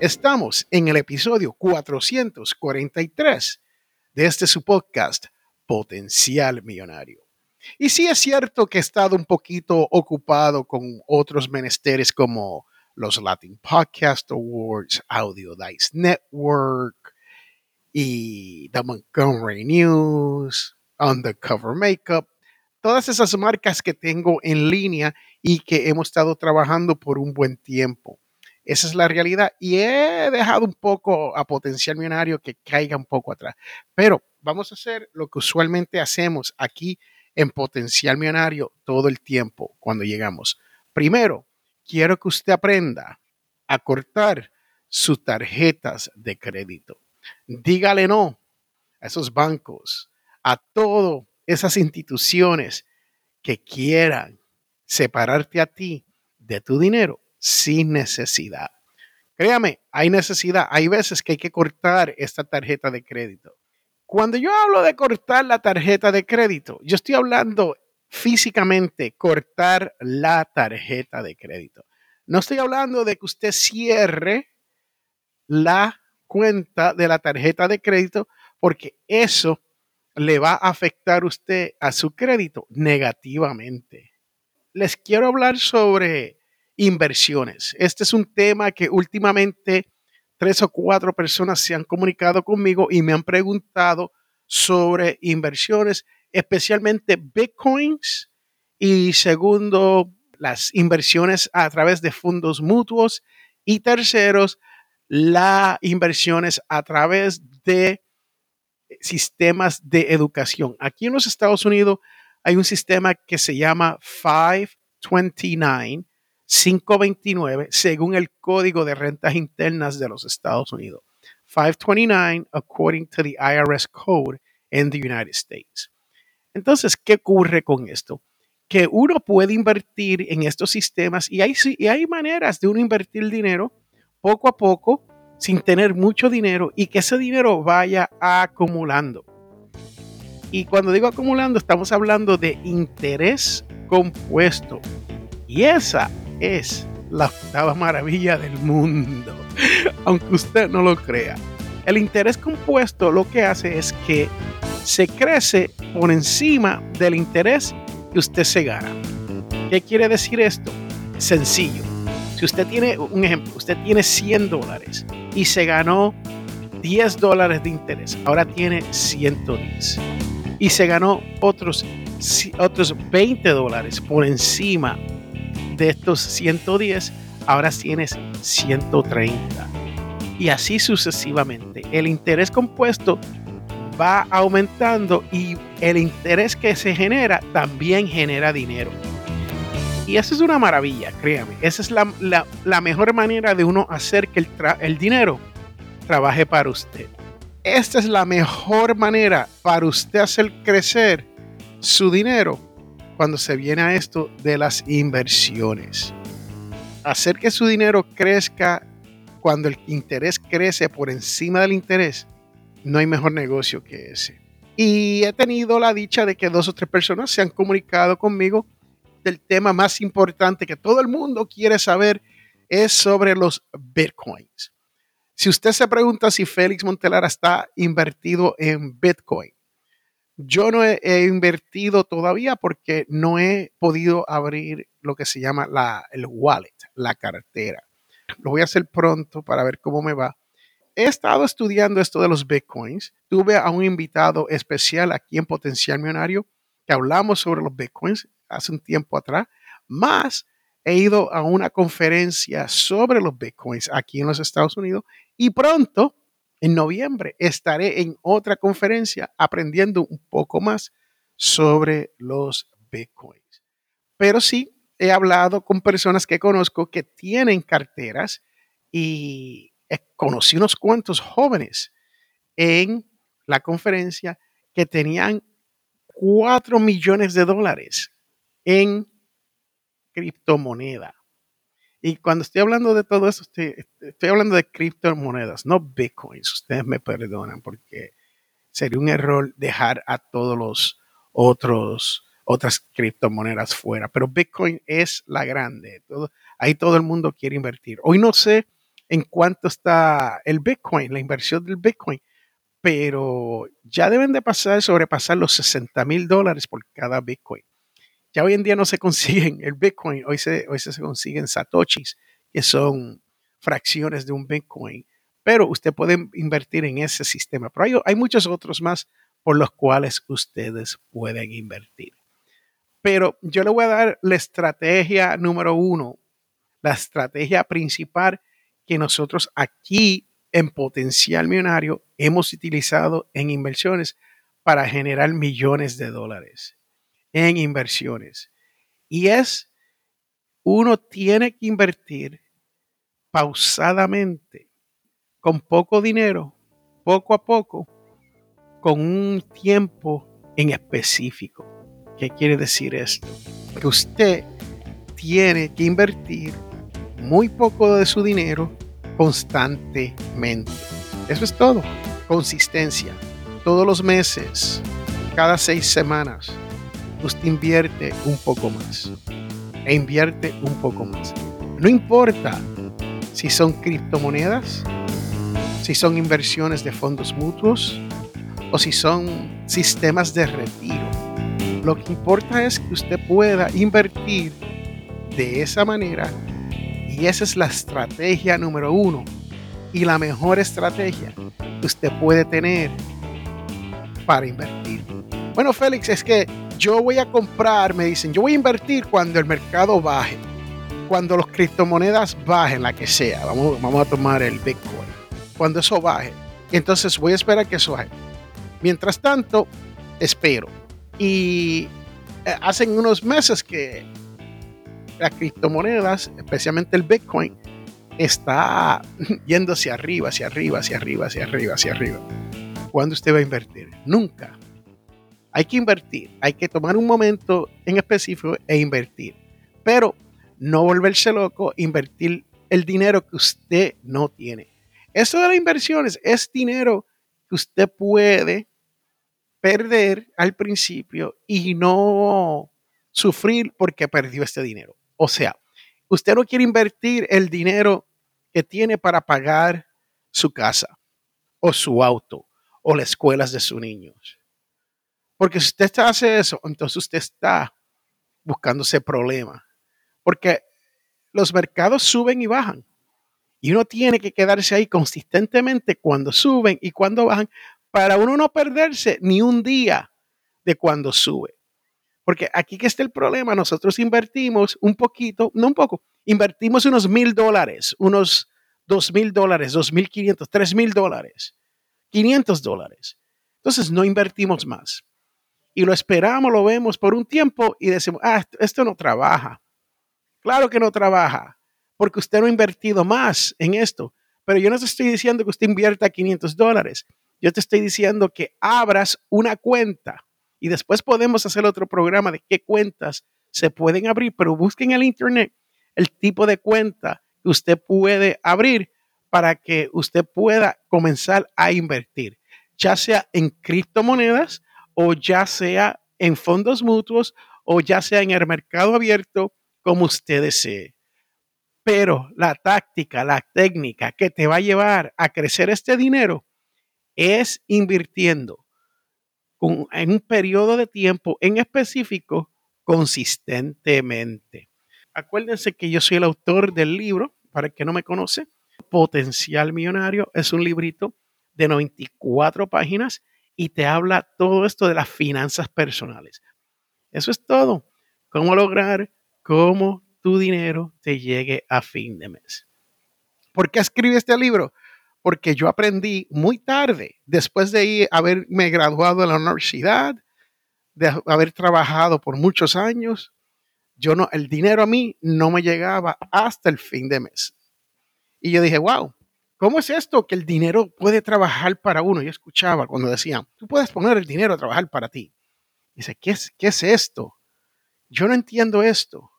estamos en el episodio 443 de este su podcast Potencial Millonario. Y sí es cierto que he estado un poquito ocupado con otros menesteres como los Latin Podcast Awards, Audio Dice Network y The Montgomery News, Undercover Makeup, todas esas marcas que tengo en línea y que hemos estado trabajando por un buen tiempo. Esa es la realidad y he dejado un poco a potencial millonario que caiga un poco atrás. Pero vamos a hacer lo que usualmente hacemos aquí en potencial millonario todo el tiempo cuando llegamos. Primero, quiero que usted aprenda a cortar sus tarjetas de crédito. Dígale no a esos bancos, a todas esas instituciones que quieran separarte a ti de tu dinero sin necesidad. Créame, hay necesidad. Hay veces que hay que cortar esta tarjeta de crédito. Cuando yo hablo de cortar la tarjeta de crédito, yo estoy hablando físicamente cortar la tarjeta de crédito. No estoy hablando de que usted cierre la cuenta de la tarjeta de crédito porque eso le va a afectar usted a su crédito negativamente les quiero hablar sobre inversiones. Este es un tema que últimamente tres o cuatro personas se han comunicado conmigo y me han preguntado sobre inversiones, especialmente bitcoins y segundo, las inversiones a través de fondos mutuos y terceros, las inversiones a través de sistemas de educación. Aquí en los Estados Unidos hay un sistema que se llama 529, 529, según el Código de Rentas Internas de los Estados Unidos. 529, according to the IRS code in the United States. Entonces, ¿qué ocurre con esto? Que uno puede invertir en estos sistemas y hay, y hay maneras de uno invertir dinero poco a poco sin tener mucho dinero y que ese dinero vaya acumulando. Y cuando digo acumulando, estamos hablando de interés compuesto. Y esa es la octava maravilla del mundo, aunque usted no lo crea. El interés compuesto lo que hace es que se crece por encima del interés que usted se gana. ¿Qué quiere decir esto? Sencillo. Si usted tiene, un ejemplo, usted tiene 100 dólares y se ganó 10 dólares de interés, ahora tiene 110 y se ganó otros, otros 20 dólares por encima de estos 110, ahora tienes 130. Y así sucesivamente. El interés compuesto va aumentando y el interés que se genera también genera dinero. Y eso es una maravilla, créame. Esa es la, mejor manera de uno hacer que el, el dinero trabaje para usted esta es la mejor manera para usted hacer crecer su dinero cuando se viene a esto de las inversiones. Hacer que su dinero crezca cuando el interés crece por encima del interés, no hay mejor negocio que ese. Y he tenido la dicha de que dos o tres personas se han comunicado conmigo del tema más importante que todo el mundo quiere saber es sobre los bitcoins. Si usted se pregunta si Félix Montelara está invertido en Bitcoin, yo no he, invertido todavía porque no he podido abrir lo que se llama la, el wallet, la cartera. Lo voy a hacer pronto para ver cómo me va. He estado estudiando esto de los bitcoins. Tuve a un invitado especial aquí en Potencial Millonario que hablamos sobre los bitcoins hace un tiempo atrás. Más he ido a una conferencia sobre los bitcoins aquí en los Estados Unidos y pronto, en noviembre, estaré en otra conferencia aprendiendo un poco más sobre los bitcoins. Pero sí, he hablado con personas que conozco que tienen carteras y conocí unos cuantos jóvenes en la conferencia que tenían 4 millones de dólares en criptomoneda. Y cuando estoy hablando de todo eso, estoy, estoy, hablando de criptomonedas, no bitcoins. Ustedes me perdonan porque sería un error dejar a todos los otros otras criptomonedas fuera. Pero Bitcoin es la grande. Ahí todo el mundo quiere invertir. Hoy no sé en cuánto está el Bitcoin, la inversión del Bitcoin, pero ya deben de pasar, sobrepasar los 60 mil dólares por cada Bitcoin. Ya hoy en día no se consiguen el Bitcoin, hoy se, hoy se consiguen satoshis, que son fracciones de un Bitcoin, pero usted puede invertir en ese sistema. Pero hay, hay muchos otros más por los cuales ustedes pueden invertir. Pero yo le voy a dar la estrategia número uno, la estrategia principal que nosotros aquí en Potencial Millonario hemos utilizado en inversiones para generar millones de dólares en inversiones. Y es, uno tiene que invertir pausadamente, con poco dinero, poco a poco, con un tiempo en específico. ¿Qué quiere decir esto? Que usted tiene que invertir muy poco de su dinero constantemente. Eso es todo. Consistencia. Todos los meses, cada seis semanas, usted invierte un poco más. E invierte un poco más. No importa si son criptomonedas, si son inversiones de fondos mutuos o si son sistemas de retiro lo que importa es que usted pueda invertir de esa manera y esa es la estrategia número uno y la mejor estrategia que usted puede tener para invertir. Bueno, Félix, es que yo voy a comprar, me dicen, yo voy a invertir cuando el mercado baje, cuando las criptomonedas bajen, la que sea. Vamos, vamos a tomar el Bitcoin. Cuando eso baje. Entonces voy a esperar que eso baje. Mientras tanto, espero y eh, hacen unos meses que las criptomonedas, especialmente el Bitcoin, está yendo hacia arriba, hacia arriba, hacia arriba, hacia arriba, hacia arriba. ¿Cuándo usted va a invertir? Nunca. Hay que invertir, hay que tomar un momento en específico e invertir. Pero no volverse loco, invertir el dinero que usted no tiene. Eso de las inversiones es dinero que usted puede perder al principio y no sufrir porque perdió este dinero. O sea, usted no quiere invertir el dinero que tiene para pagar su casa o su auto o las escuelas de sus niños. Porque si usted hace eso, entonces usted está buscándose problemas. Porque los mercados suben y bajan. Y uno tiene que quedarse ahí consistentemente cuando suben y cuando bajan para uno no perderse ni un día de cuando sube. Porque aquí que está el problema, nosotros invertimos un poquito, no un poco, invertimos unos mil dólares, unos dos mil dólares, dos mil quinientos, tres mil dólares, quinientos dólares. Entonces no invertimos más. Y lo esperamos, lo vemos por un tiempo y decimos, ah, esto no trabaja. Claro que no trabaja, porque usted no ha invertido más en esto. Pero yo no te estoy diciendo que usted invierta 500 dólares. Yo te estoy diciendo que abras una cuenta y después podemos hacer otro programa de qué cuentas se pueden abrir, pero busquen en el internet el tipo de cuenta que usted puede abrir para que usted pueda comenzar a invertir, ya sea en criptomonedas o ya sea en fondos mutuos o ya sea en el mercado abierto, como usted desee. Pero la táctica, la técnica que te va a llevar a crecer este dinero es invirtiendo en un periodo de tiempo en específico consistentemente. Acuérdense que yo soy el autor del libro, para el que no me conoce, Potencial Millonario. Es un librito de 94 páginas y te habla todo esto de las finanzas personales. Eso es todo. Cómo lograr cómo tu dinero te llegue a fin de mes. ¿Por qué escribí este libro? porque yo aprendí muy tarde, después de haberme graduado de la universidad, de haber trabajado por muchos años, yo no, el dinero a mí no me llegaba hasta el fin de mes. Y yo dije, wow, ¿Cómo es esto que el dinero puede trabajar para uno? Yo escuchaba cuando decían, tú puedes poner el dinero a trabajar para ti. Dice, ¿qué es, qué es esto? Yo no entiendo esto.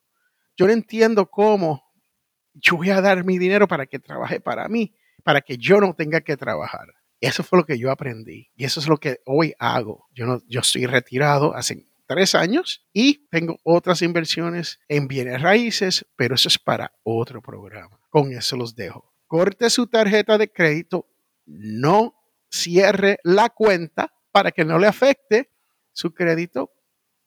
Yo no entiendo cómo yo voy a dar mi dinero para que trabaje para mí, para que yo no tenga que trabajar. Eso fue lo que yo aprendí y eso es lo que hoy hago. Yo, no, yo estoy retirado hace tres años y tengo otras inversiones en bienes raíces, pero eso es para otro programa. Con eso los dejo. Corte su tarjeta de crédito, no cierre la cuenta para que no le afecte su crédito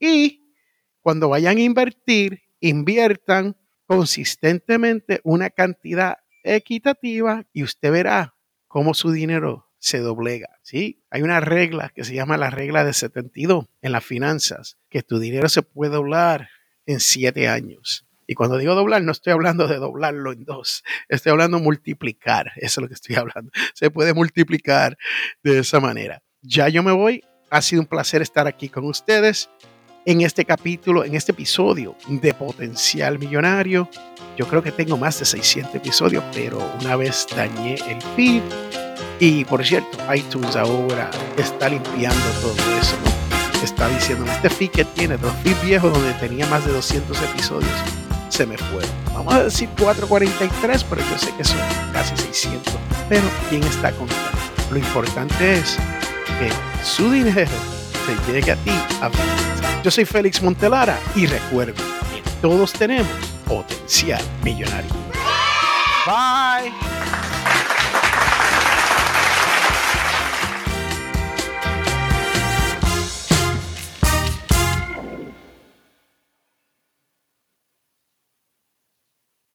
y cuando vayan a invertir, inviertan consistentemente una cantidad equitativa y usted verá cómo su dinero se doblega, ¿sí? Hay una regla que se llama la regla de 72 en las finanzas, que tu dinero se puede doblar en siete años. Y cuando digo doblar, no estoy hablando de doblarlo en dos, estoy hablando multiplicar, eso es lo que estoy hablando. Se puede multiplicar de esa manera. Ya yo me voy, ha sido un placer estar aquí con ustedes en este capítulo, en este episodio de Potencial Millonario. Yo creo que tengo más de 600 episodios, pero una vez dañé el feed. Y por cierto, iTunes ahora está limpiando todo eso. Está diciendo, este feed que tiene, dos feeds viejos donde tenía más de 200 episodios, se me fue. Vamos a decir 443, pero yo sé que son casi 600. Pero ¿quién está contando? Lo importante es que su dinero se llegue a ti a yo soy Félix Montelara y recuerden que todos tenemos potencial millonario. Bye.